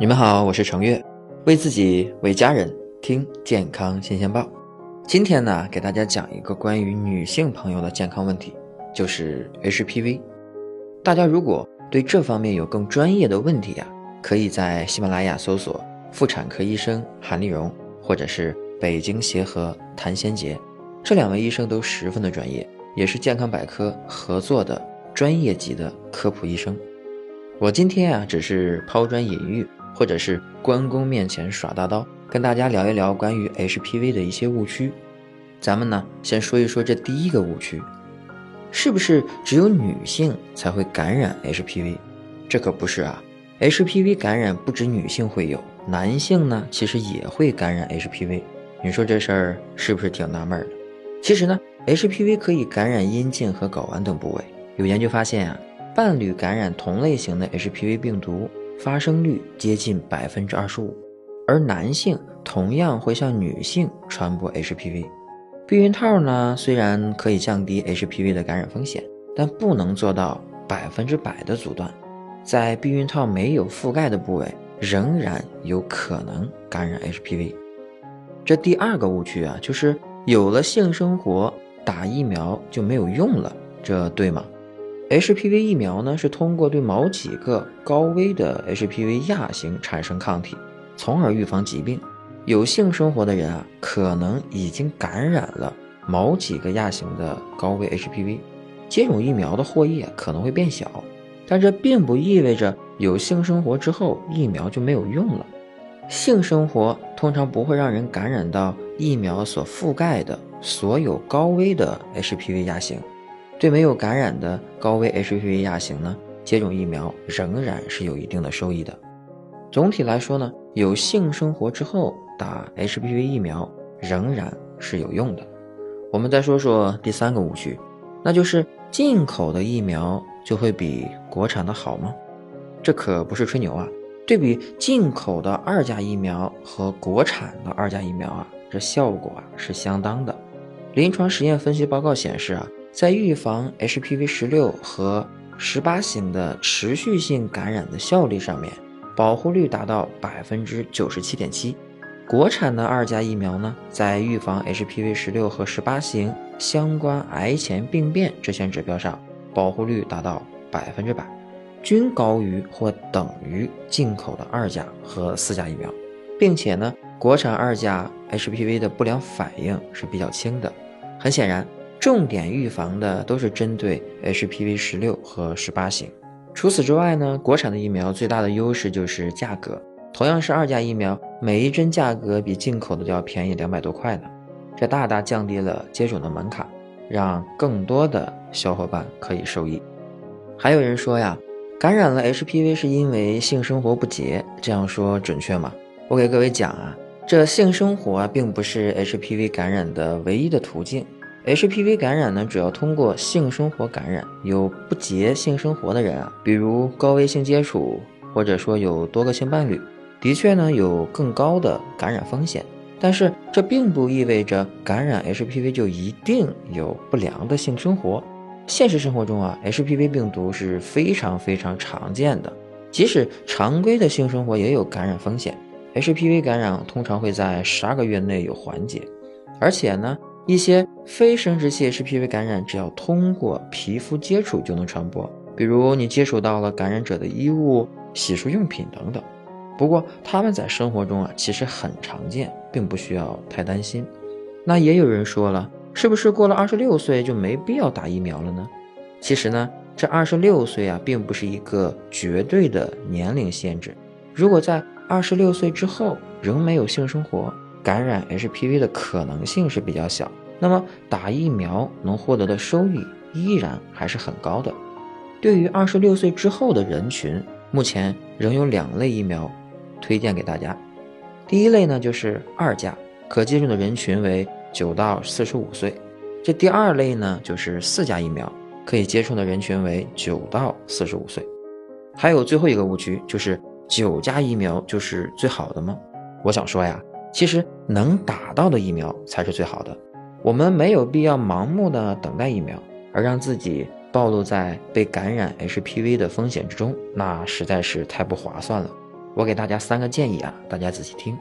你们好，我是程月，为自己为家人听健康新鲜报。今天呢，给大家讲一个关于女性朋友的健康问题，就是 HPV。大家如果对这方面有更专业的问题呀，可以在喜马拉雅搜索妇产科医生韩丽蓉，或者是北京协和谭先杰，这两位医生都十分的专业，也是健康百科合作的专业级的科普医生。我今天啊，只是抛砖引玉。或者是关公面前耍大刀，跟大家聊一聊关于 HPV 的一些误区。咱们呢，先说一说这第一个误区，是不是只有女性才会感染 HPV？这可不是啊，HPV 感染不止女性会有，男性呢其实也会感染 HPV。你说这事儿是不是挺纳闷的？其实呢，HPV 可以感染阴茎和睾丸等部位。有研究发现啊，伴侣感染同类型的 HPV 病毒。发生率接近百分之二十五，而男性同样会向女性传播 HPV。避孕套呢，虽然可以降低 HPV 的感染风险，但不能做到百分之百的阻断。在避孕套没有覆盖的部位，仍然有可能感染 HPV。这第二个误区啊，就是有了性生活打疫苗就没有用了，这对吗？HPV 疫苗呢，是通过对某几个高危的 HPV 亚型产生抗体，从而预防疾病。有性生活的人啊，可能已经感染了某几个亚型的高危 HPV，接种疫苗的获益可能会变小，但这并不意味着有性生活之后疫苗就没有用了。性生活通常不会让人感染到疫苗所覆盖的所有高危的 HPV 亚型。对没有感染的高危 HPV 亚型呢，接种疫苗仍然是有一定的收益的。总体来说呢，有性生活之后打 HPV 疫苗仍然是有用的。我们再说说第三个误区，那就是进口的疫苗就会比国产的好吗？这可不是吹牛啊！对比进口的二价疫苗和国产的二价疫苗啊，这效果啊是相当的。临床实验分析报告显示啊。在预防 HPV 十六和十八型的持续性感染的效率上面，保护率达到百分之九十七点七。国产的二价疫苗呢，在预防 HPV 十六和十八型相关癌前病变这项指标上，保护率达到百分之百，均高于或等于进口的二价和四价疫苗，并且呢，国产二价 HPV 的不良反应是比较轻的。很显然。重点预防的都是针对 HPV 十六和十八型。除此之外呢，国产的疫苗最大的优势就是价格，同样是二价疫苗，每一针价格比进口的都要便宜两百多块呢。这大大降低了接种的门槛，让更多的小伙伴可以受益。还有人说呀，感染了 HPV 是因为性生活不洁，这样说准确吗？我给各位讲啊，这性生活并不是 HPV 感染的唯一的途径。HPV 感染呢，主要通过性生活感染。有不洁性生活的人啊，比如高危性接触，或者说有多个性伴侣，的确呢有更高的感染风险。但是这并不意味着感染 HPV 就一定有不良的性生活。现实生活中啊，HPV 病毒是非常非常常见的，即使常规的性生活也有感染风险。HPV 感染通常会在十二个月内有缓解，而且呢。一些非生殖器 HPV 感染，只要通过皮肤接触就能传播，比如你接触到了感染者的衣物、洗漱用品等等。不过他们在生活中啊，其实很常见，并不需要太担心。那也有人说了，是不是过了二十六岁就没必要打疫苗了呢？其实呢，这二十六岁啊，并不是一个绝对的年龄限制。如果在二十六岁之后仍没有性生活，感染 HPV 的可能性是比较小，那么打疫苗能获得的收益依然还是很高的。对于二十六岁之后的人群，目前仍有两类疫苗推荐给大家。第一类呢就是二价，可接种的人群为九到四十五岁；这第二类呢就是四价疫苗，可以接种的人群为九到四十五岁。还有最后一个误区就是九价疫苗就是最好的吗？我想说呀。其实能打到的疫苗才是最好的，我们没有必要盲目的等待疫苗，而让自己暴露在被感染 HPV 的风险之中，那实在是太不划算了。我给大家三个建议啊，大家仔细听。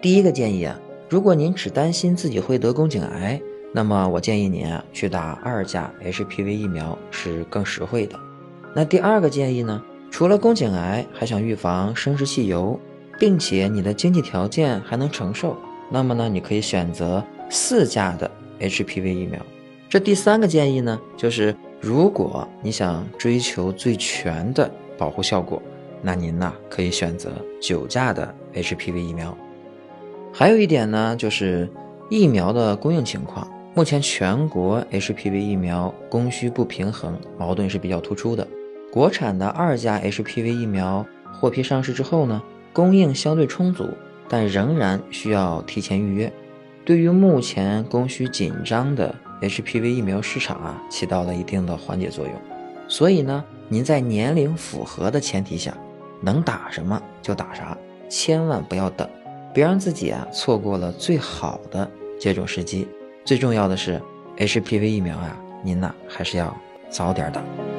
第一个建议啊，如果您只担心自己会得宫颈癌，那么我建议您啊去打二价 HPV 疫苗是更实惠的。那第二个建议呢，除了宫颈癌，还想预防生殖器疣，并且你的经济条件还能承受，那么呢，你可以选择四价的 HPV 疫苗。这第三个建议呢，就是如果你想追求最全的保护效果，那您呢可以选择九价的 HPV 疫苗。还有一点呢，就是疫苗的供应情况。目前全国 HPV 疫苗供需不平衡，矛盾是比较突出的。国产的二价 HPV 疫苗获批上市之后呢，供应相对充足，但仍然需要提前预约。对于目前供需紧张的 HPV 疫苗市场啊，起到了一定的缓解作用。所以呢，您在年龄符合的前提下，能打什么就打啥，千万不要等。别让自己啊错过了最好的接种时机。最重要的是，HPV 疫苗啊，您呢还是要早点打。